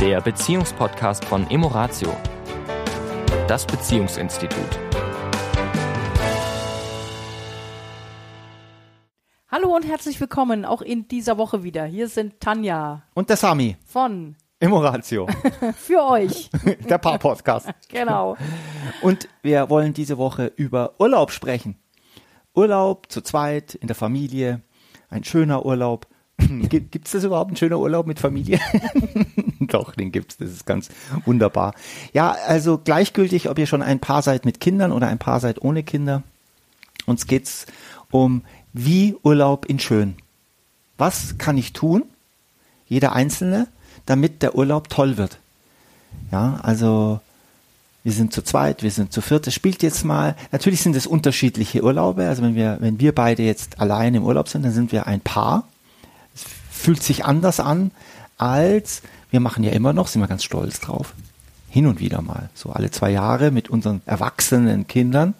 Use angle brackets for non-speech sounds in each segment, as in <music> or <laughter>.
der Beziehungspodcast von Emoratio, das Beziehungsinstitut. Hallo und herzlich willkommen auch in dieser Woche wieder. Hier sind Tanja Und der Sami. von Emoratio. <laughs> für euch. <laughs> der Paar-Podcast. Genau. Und wir wollen diese Woche über Urlaub sprechen. Urlaub zu zweit, in der Familie. Ein schöner Urlaub. <laughs> Gibt es das überhaupt, ein schöner Urlaub mit Familie? <laughs> Doch, den gibt's. Das ist ganz wunderbar. Ja, also gleichgültig, ob ihr schon ein Paar seid mit Kindern oder ein Paar seid ohne Kinder. Uns geht's um wie Urlaub in schön. Was kann ich tun? Jeder Einzelne, damit der Urlaub toll wird. Ja, also wir sind zu zweit, wir sind zu viert. Es spielt jetzt mal. Natürlich sind es unterschiedliche Urlaube. Also wenn wir, wenn wir beide jetzt allein im Urlaub sind, dann sind wir ein Paar. Fühlt sich anders an als wir machen ja immer noch, sind wir ganz stolz drauf. Hin und wieder mal, so alle zwei Jahre mit unseren erwachsenen Kindern,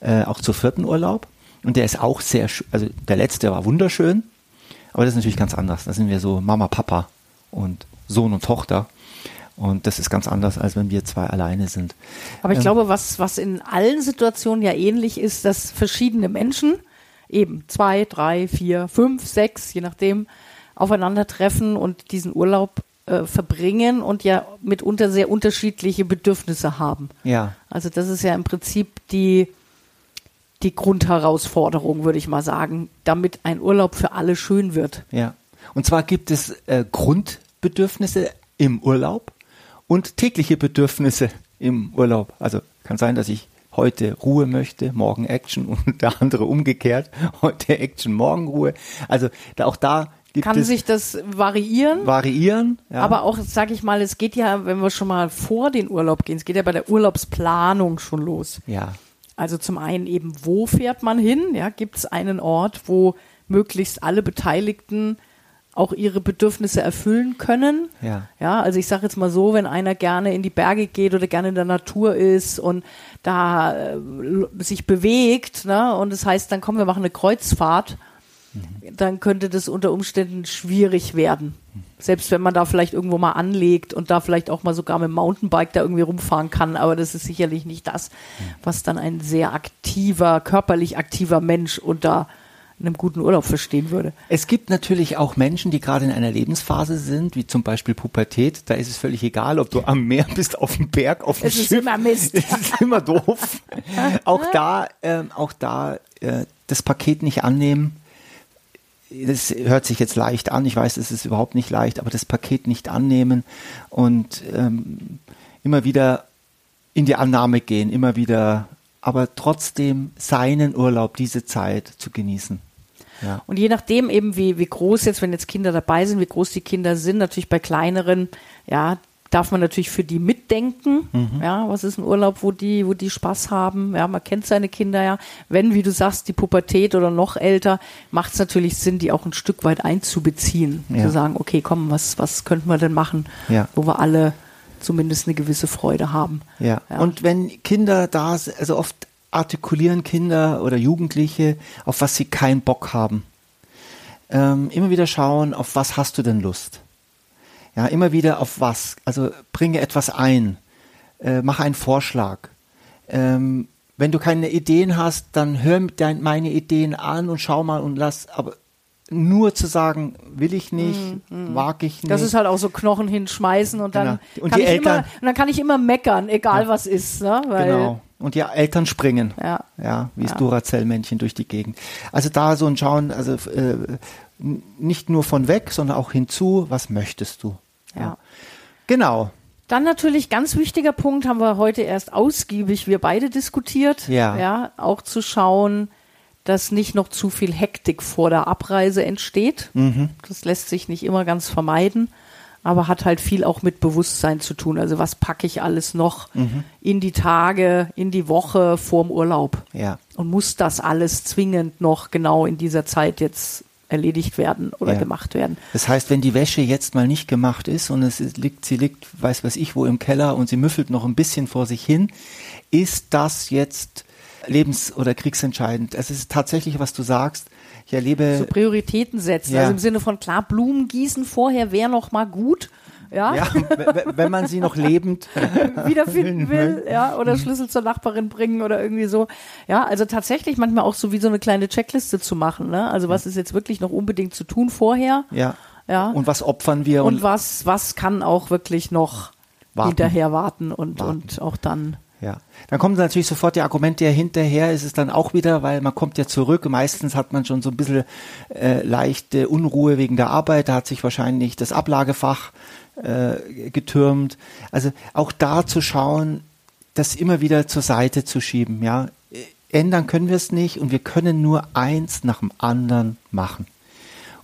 äh, auch zur vierten Urlaub. Und der ist auch sehr, also der letzte war wunderschön, aber das ist natürlich ganz anders. Da sind wir so Mama, Papa und Sohn und Tochter. Und das ist ganz anders, als wenn wir zwei alleine sind. Aber ich Ähm, glaube, was, was in allen Situationen ja ähnlich ist, dass verschiedene Menschen, eben zwei, drei, vier, fünf, sechs, je nachdem, aufeinandertreffen und diesen Urlaub äh, verbringen und ja mitunter sehr unterschiedliche Bedürfnisse haben. Ja, Also das ist ja im Prinzip die, die Grundherausforderung, würde ich mal sagen, damit ein Urlaub für alle schön wird. ja. Und zwar gibt es äh, Grundbedürfnisse im Urlaub und tägliche Bedürfnisse im Urlaub. Also kann sein, dass ich heute Ruhe möchte, morgen Action <laughs> und der andere umgekehrt. Heute Action, morgen Ruhe. Also da, auch da gibt Kann sich das variieren? variieren. Ja. Aber auch, sag ich mal, es geht ja, wenn wir schon mal vor den Urlaub gehen, es geht ja bei der Urlaubsplanung schon los. ja, Also zum einen eben, wo fährt man hin? Ja, gibt es einen Ort, wo möglichst alle Beteiligten auch ihre Bedürfnisse erfüllen können? Ja. Ja, also ich sage jetzt mal so, wenn einer gerne in die Berge geht oder gerne in der Natur ist und da äh, sich bewegt, ne, und das heißt, dann kommen wir machen eine Kreuzfahrt, dann könnte das unter Umständen schwierig werden. Selbst wenn man da vielleicht irgendwo mal anlegt und da vielleicht auch mal sogar mit dem Mountainbike da irgendwie rumfahren kann, aber das ist sicherlich nicht das, was dann ein sehr aktiver, körperlich aktiver Mensch unter einem guten Urlaub verstehen würde. Es gibt natürlich auch Menschen, die gerade in einer Lebensphase sind, wie zum Beispiel Pubertät. Da ist es völlig egal, ob du am Meer bist, auf dem Berg, auf dem Es ist Schiff. immer Mist. <laughs> Es ist immer doof. <laughs> auch da, ähm, auch da äh, das Paket nicht annehmen. Das hört sich jetzt leicht an. Ich weiß, es ist überhaupt nicht leicht, aber das Paket nicht annehmen und ähm, immer wieder in die Annahme gehen, immer wieder, aber trotzdem seinen Urlaub, diese Zeit zu genießen. Ja. Und je nachdem eben, wie, wie groß jetzt, wenn jetzt Kinder dabei sind, wie groß die Kinder sind, natürlich bei kleineren, ja, darf man natürlich für die mitdenken. Ja, was ist ein Urlaub, wo die, wo die Spaß haben? Ja, man kennt seine Kinder ja. Wenn, wie du sagst, die Pubertät oder noch älter, macht es natürlich Sinn, die auch ein Stück weit einzubeziehen. Ja. Zu sagen, okay, komm, was, was könnten wir denn machen, Ja. wo wir alle zumindest eine gewisse Freude haben. Ja. Ja. Und wenn Kinder da, s- also oft artikulieren Kinder oder Jugendliche, auf was sie keinen Bock haben. Ähm, immer wieder schauen, auf was hast du denn Lust? Ja, immer wieder auf was. Also bringe etwas ein. Äh, mach einen Vorschlag. Ähm, wenn du keine Ideen hast, dann hör dein, meine Ideen an und schau mal und lass, aber nur zu sagen, will ich nicht, mag ich nicht. Das ist halt auch so Knochen hinschmeißen und dann, Genau. Und kann die ich Eltern- immer, und dann kann ich immer meckern, egal was ist. Ne? Weil, Genau. Und die Eltern springen. Ja. Ja, wie das Ja. Duracell-Männchen durch die Gegend. Also da so ein Schauen, also äh, nicht nur von weg, sondern auch hinzu, was möchtest du? Ja. Genau. Dann natürlich ganz wichtiger Punkt, haben wir heute erst ausgiebig wir beide diskutiert. Ja. ja auch zu schauen, dass nicht noch zu viel Hektik vor der Abreise entsteht. Mhm. Das lässt sich nicht immer ganz vermeiden, aber hat halt viel auch mit Bewusstsein zu tun. Also was packe ich alles noch Mhm. in die Tage, in die Woche vorm Urlaub? Ja. Und muss das alles zwingend noch genau in dieser Zeit jetzt erledigt werden oder Ja. gemacht werden? Das heißt, wenn die Wäsche jetzt mal nicht gemacht ist und es liegt, sie liegt, weiß was ich wo im Keller und sie müffelt noch ein bisschen vor sich hin, ist das jetzt lebens- oder kriegsentscheidend? Es ist tatsächlich, was du sagst. Ich erlebe so Prioritäten setzen. Ja. Also im Sinne von klar, Blumen gießen vorher wäre noch mal gut. Ja, Ja, wenn man sie noch lebend. <laughs> wiederfinden will, ja, oder Schlüssel zur Nachbarin bringen oder irgendwie so. Ja, also tatsächlich manchmal auch so wie so eine kleine Checkliste zu machen, ne? Also was ist jetzt wirklich noch unbedingt zu tun vorher? Ja. Ja. Und was opfern wir? Und was, was kann auch wirklich noch Warten. hinterher warten und, Warten. und auch dann. Ja, dann kommen natürlich sofort die Argumente ja hinterher, ist es dann auch wieder, weil man kommt ja zurück, meistens hat man schon so ein bisschen äh, leichte Unruhe wegen der Arbeit, da hat sich wahrscheinlich das Ablagefach äh, getürmt. Also auch da zu schauen, das immer wieder zur Seite zu schieben, ja. Ändern können wir es nicht und wir können nur eins nach dem anderen machen.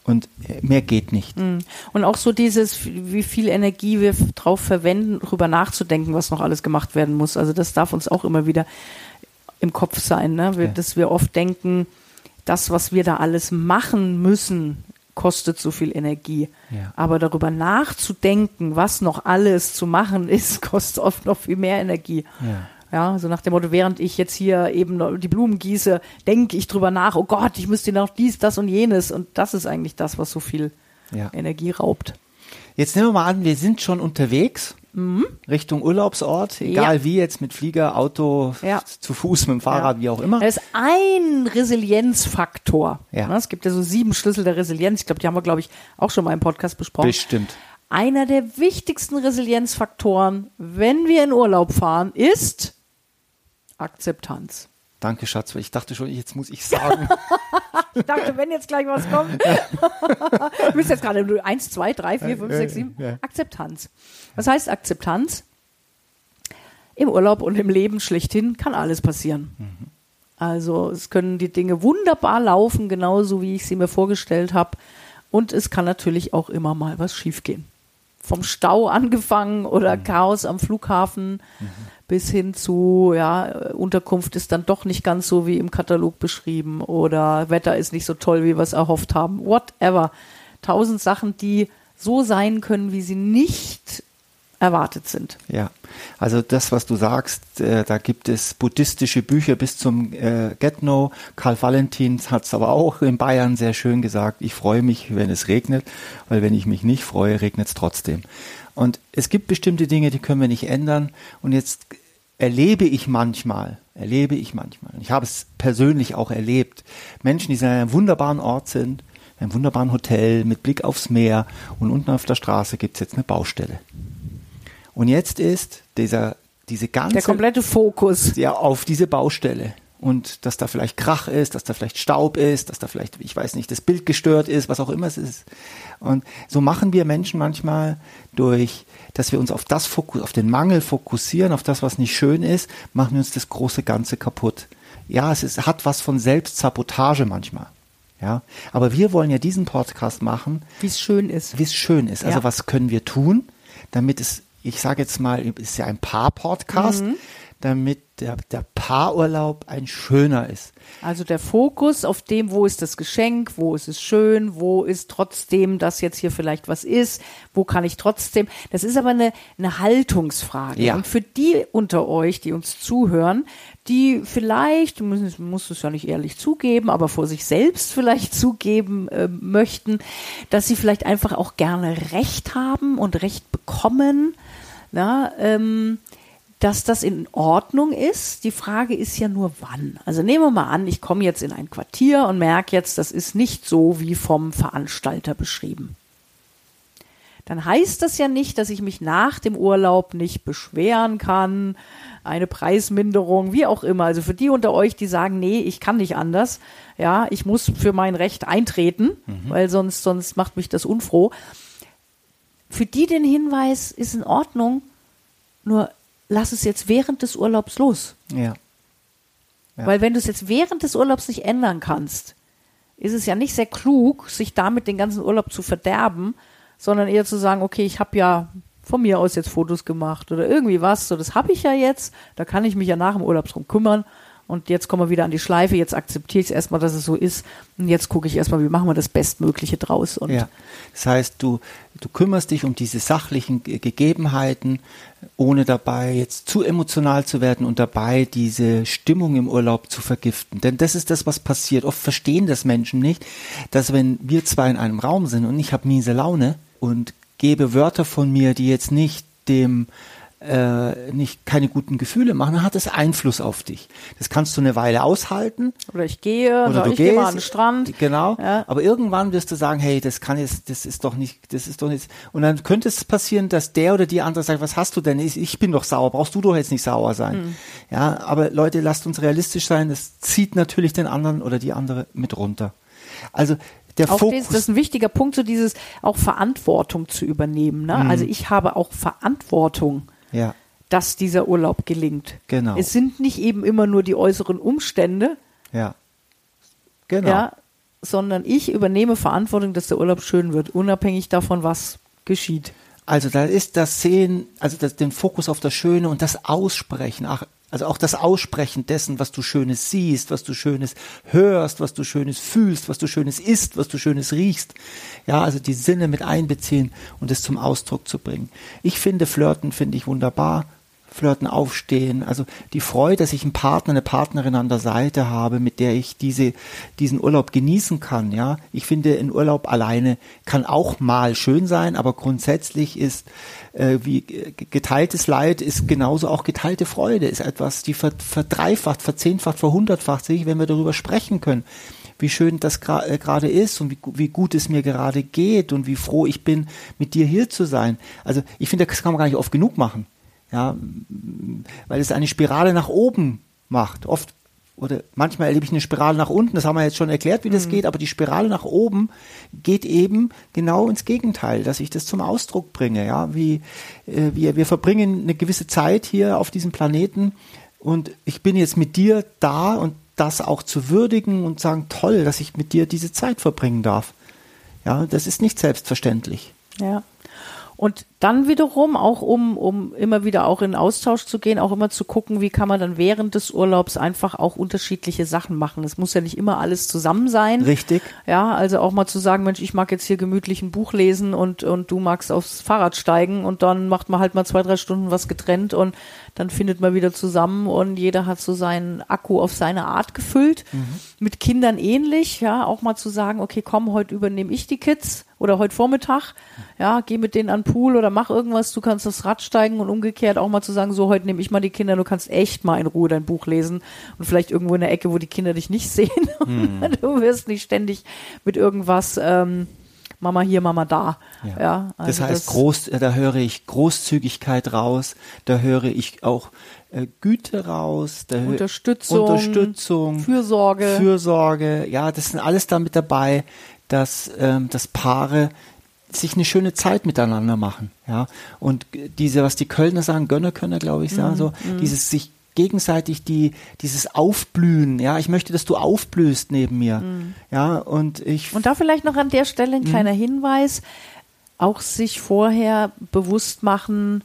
Und mehr geht nicht. Und auch so dieses, wie viel Energie wir drauf verwenden, darüber nachzudenken, was noch alles gemacht werden muss. Also das darf uns auch immer wieder im Kopf sein, ne? Dass wir oft denken, das, was wir da alles machen müssen, kostet so viel Energie. Ja. Aber darüber nachzudenken, was noch alles zu machen <laughs> ist, kostet oft noch viel mehr Energie. Ja. Ja, so nach dem Motto, während ich jetzt hier eben die Blumen gieße, denke ich drüber nach, oh Gott, ich müsste noch dies, das und jenes. Und das ist eigentlich das, was so viel Ja. Energie raubt. Jetzt nehmen wir mal an, wir sind schon unterwegs Richtung Urlaubsort, egal Ja. wie jetzt mit Flieger, Auto, Ja. zu Fuß, mit dem Fahrrad, Ja. wie auch immer. Da ist ein Resilienzfaktor. Ja. Ne, Es gibt ja so sieben Schlüssel der Resilienz. Ich glaube, die haben wir, glaube ich, auch schon mal im Podcast besprochen. Bestimmt. Einer der wichtigsten Resilienzfaktoren, wenn wir in Urlaub fahren, ist Akzeptanz. Danke, Schatz, ich dachte schon, jetzt muss ich sagen. <laughs> Ich dachte, wenn jetzt gleich was kommt. <laughs> du bist jetzt gerade nur eins, zwei, drei, vier, fünf, sechs, sieben. Ja. Akzeptanz. Was heißt Akzeptanz? Im Urlaub und im Leben schlechthin kann alles passieren. Also es können die Dinge wunderbar laufen, genauso wie ich sie mir vorgestellt habe. Und es kann natürlich auch immer mal was schiefgehen. Vom Stau angefangen oder Chaos am Flughafen bis hin zu, ja, Unterkunft ist dann doch nicht ganz so wie im Katalog beschrieben oder Wetter ist nicht so toll, wie wir es erhofft haben. Whatever. Tausend Sachen, die so sein können, wie sie nicht erwartet sind. ja, also das, was du sagst, äh, da gibt es buddhistische Bücher bis zum äh, Get-No. Karl Valentin hat es aber auch in Bayern sehr schön gesagt, ich freue mich, wenn es regnet, weil wenn ich mich nicht freue, regnet es trotzdem. Und es gibt bestimmte Dinge, die können wir nicht ändern. Und jetzt erlebe ich manchmal, erlebe ich manchmal, ich habe es persönlich auch erlebt, Menschen, die in einem wunderbaren Ort sind, in einem wunderbaren Hotel mit Blick aufs Meer und unten auf der Straße gibt es jetzt eine Baustelle. Und jetzt ist dieser, diese ganze Der komplette Fokus. ja auf diese Baustelle und dass da vielleicht Krach ist, dass da vielleicht Staub ist, dass da vielleicht, ich weiß nicht, das Bild gestört ist, was auch immer es ist. Und so machen wir Menschen manchmal durch, dass wir uns auf das Fokus, auf den Mangel fokussieren, auf das, was nicht schön ist, machen wir uns das große Ganze kaputt. Ja, es ist, hat was von Selbstsabotage manchmal. Ja, aber wir wollen ja diesen Podcast machen, Wie es schön ist. wie es schön ist. Also Ja. was können wir tun, damit es, ich sage jetzt mal, es ist ja ein Paar-Podcast, Mhm. damit der, der Paarurlaub ein schöner ist. Also der Fokus auf dem, wo ist das Geschenk, wo ist es schön, wo ist trotzdem, dass jetzt hier vielleicht was ist, wo kann ich trotzdem. Das ist aber eine, eine Haltungsfrage. Ja. Und für die unter euch, die uns zuhören, die vielleicht, müssen, muss es ja nicht ehrlich zugeben, aber vor sich selbst vielleicht <laughs> zugeben äh, möchten, dass sie vielleicht einfach auch gerne Recht haben und Recht bekommen. Na, ähm, dass das in Ordnung ist. Die Frage ist ja nur wann. Also nehmen wir mal an, ich komme jetzt in ein Quartier und merke jetzt, das ist nicht so wie vom Veranstalter beschrieben. Dann heißt das ja nicht, dass ich mich nach dem Urlaub nicht beschweren kann, eine Preisminderung, wie auch immer. Also für die unter euch, die sagen, nee, ich kann nicht anders, ja, ich muss für mein Recht eintreten, weil sonst, sonst macht mich das unfroh. Für die den Hinweis ist in Ordnung, nur lass es jetzt während des Urlaubs los. Ja. Ja. Weil wenn du es jetzt während des Urlaubs nicht ändern kannst, ist es ja nicht sehr klug, sich damit den ganzen Urlaub zu verderben, sondern eher zu sagen, okay, ich habe ja von mir aus jetzt Fotos gemacht oder irgendwie was, so das habe ich ja jetzt, da kann ich mich ja nach dem Urlaub drum kümmern und jetzt kommen wir wieder an die Schleife, jetzt akzeptiere ich es erstmal, dass es so ist und jetzt gucke ich erstmal, wie machen wir das Bestmögliche draus und Ja. Das heißt, du, du kümmerst dich um diese sachlichen Ge- Gegebenheiten, ohne dabei jetzt zu emotional zu werden und dabei diese Stimmung im Urlaub zu vergiften. Denn das ist das, was passiert. Oft verstehen das Menschen nicht, dass wenn wir zwei in einem Raum sind und ich habe miese Laune und gebe Wörter von mir, die jetzt nicht dem äh, nicht keine guten Gefühle machen, dann hat es Einfluss auf dich. Das kannst du eine Weile aushalten. Oder ich gehe, oder du ich gehst, gehe mal an den Strand. Genau. Ja. Aber irgendwann wirst du sagen, hey, das kann jetzt, das ist doch nicht, das ist doch nicht. Und dann könnte es passieren, dass der oder die andere sagt, was hast du denn? Ich, ich bin doch sauer, brauchst du doch jetzt nicht sauer sein. Hm. Ja, aber Leute, lasst uns realistisch sein. Das zieht natürlich den anderen oder die andere mit runter. Also der Auch Fokus. das, das ist ein wichtiger Punkt, so dieses auch Verantwortung zu übernehmen. Ne? Mhm. Also ich habe auch Verantwortung, ja, dass dieser Urlaub gelingt. Genau. Es sind nicht eben immer nur die äußeren Umstände, ja. Genau. ja, sondern ich übernehme Verantwortung, dass der Urlaub schön wird, unabhängig davon, was geschieht. Also da ist das Sehen, also das, den Fokus auf das Schöne und das Aussprechen, ach, also auch das Aussprechen dessen, was du Schönes siehst, was du Schönes hörst, was du Schönes fühlst, was du Schönes isst, was du Schönes riechst. Ja, also die Sinne mit einbeziehen und es zum Ausdruck zu bringen. Ich finde Flirten, finde ich wunderbar. Flirten aufstehen, also die Freude, dass ich einen Partner, eine Partnerin an der Seite habe, mit der ich diese, diesen Urlaub genießen kann, ja. Ich finde, ein Urlaub alleine kann auch mal schön sein, aber grundsätzlich ist, äh, wie äh, geteiltes Leid ist genauso auch geteilte Freude, ist etwas, die ver, verdreifacht, verzehnfacht, verhundertfacht sich, wenn wir darüber sprechen können wie schön das äh, gerade ist und wie, wie gut es mir gerade geht und wie froh ich bin, mit dir hier zu sein. Also ich finde, das kann man gar nicht oft genug machen. Ja, weil es eine Spirale nach oben macht. Oft oder manchmal erlebe ich eine Spirale nach unten, das haben wir jetzt schon erklärt, wie das geht, aber die Spirale nach oben geht eben genau ins Gegenteil, dass ich das zum Ausdruck bringe. Ja, wie äh, wir, wir verbringen eine gewisse Zeit hier auf diesem Planeten und ich bin jetzt mit dir da und das auch zu würdigen und sagen, toll, dass ich mit dir diese Zeit verbringen darf. Ja, das ist nicht selbstverständlich. Ja. Und dann wiederum, auch um, um immer wieder auch in Austausch zu gehen, auch immer zu gucken, wie kann man dann während des Urlaubs einfach auch unterschiedliche Sachen machen. Es muss ja nicht immer alles zusammen sein. Richtig. Ja, also auch mal zu sagen, Mensch, ich mag jetzt hier gemütlich ein Buch lesen und, und du magst aufs Fahrrad steigen und dann macht man halt mal zwei, drei Stunden was getrennt und dann findet man wieder zusammen und jeder hat so seinen Akku auf seine Art gefüllt. Mit Kindern ähnlich, ja, auch mal zu sagen, okay, komm, heute übernehme ich die Kids oder heute Vormittag, ja, geh mit denen an den Pool oder mach irgendwas, du kannst das Rad steigen und umgekehrt auch mal zu sagen, so, heute nehme ich mal die Kinder, du kannst echt mal in Ruhe dein Buch lesen und vielleicht irgendwo in der Ecke, wo die Kinder dich nicht <laughs> sehen. Du wirst nicht ständig mit irgendwas, ähm, Mama hier, Mama da. Ja, ja also das heißt, das groß, da höre ich Großzügigkeit raus, da höre ich auch äh, Güte raus, da Unterstützung, Unterstützung, Fürsorge. Fürsorge, ja, das sind alles da mit dabei, dass, ähm, dass Paare sich eine schöne Zeit miteinander machen, ja. Und diese, was die Kölner sagen, Gönnerkönner, glaube ich, sagen Mhm, so, dieses sich gegenseitig die, dieses Aufblühen, ja, ich möchte, dass du aufblühst neben mir, ja, und ich. Mhm. Und da vielleicht noch an der Stelle ein kleiner Hinweis, auch sich vorher bewusst machen,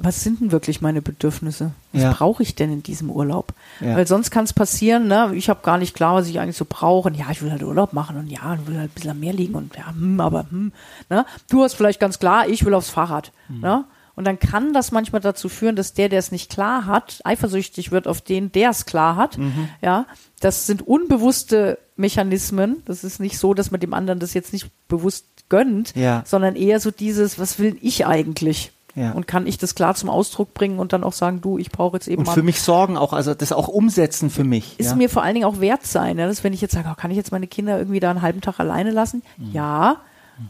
was sind denn wirklich meine Bedürfnisse? Was Ja. brauche ich denn in diesem Urlaub? Ja. Weil sonst kann es passieren, ne? ich habe gar nicht klar, was ich eigentlich so brauche. Und ja, ich will halt Urlaub machen und ja, ich will halt ein bisschen mehr liegen und ja, hm, aber hm, ne? Du hast vielleicht ganz klar, ich will aufs Fahrrad. Mhm. Ne? Und dann kann das manchmal dazu führen, dass der, der es nicht klar hat, eifersüchtig wird auf den, der es klar hat. Mhm. Ja, das sind unbewusste Mechanismen. Das ist nicht so, dass man dem anderen das jetzt nicht bewusst gönnt, Ja. sondern eher so dieses, was will ich eigentlich? Ja. Und kann ich das klar zum Ausdruck bringen und dann auch sagen, du, ich brauche jetzt eben und mal für mich sorgen auch, also das auch umsetzen für mich. ist ja? mir vor allen Dingen auch wert sein. Ne? Dass wenn ich jetzt sage, oh, kann ich jetzt meine Kinder irgendwie da einen halben Tag alleine lassen? Mhm. Ja.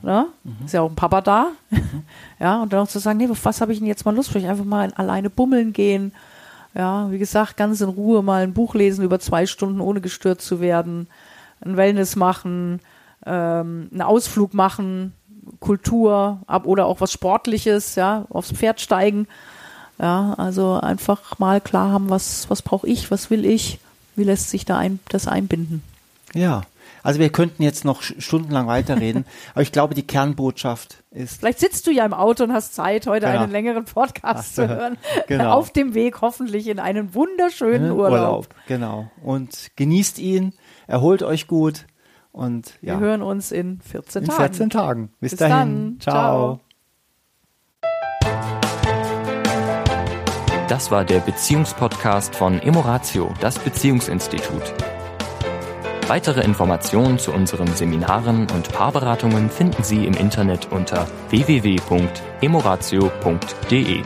Ne? Ist ja auch ein Papa da. <laughs> ja, und dann auch zu sagen, nee, auf was habe ich denn jetzt mal Lust? Vielleicht einfach mal alleine bummeln gehen. Ja, wie gesagt, ganz in Ruhe mal ein Buch lesen über zwei Stunden, ohne gestört zu werden. Ein Wellness machen, ähm, einen Ausflug machen, Kultur ab oder auch was Sportliches, ja, aufs Pferd steigen. Ja, also einfach mal klar haben, was, was brauche ich, was will ich, wie lässt sich da ein, das einbinden. Ja. Also wir könnten jetzt noch stundenlang weiterreden, <laughs> aber ich glaube, die Kernbotschaft ist, Vielleicht sitzt du ja im Auto und hast Zeit, heute Genau. einen längeren Podcast zu hören. <laughs> Genau. Auf dem Weg hoffentlich in einen wunderschönen Urlaub. Genau. Und genießt ihn, erholt euch gut und ja, Wir hören uns in 14 in Tagen. 14 Tagen. Bis, Bis dahin. dann. Ciao. Das war der Beziehungspodcast von Emoratio, das Beziehungsinstitut. Weitere Informationen zu unseren Seminaren und Paarberatungen finden Sie im Internet unter www.emoratio.de.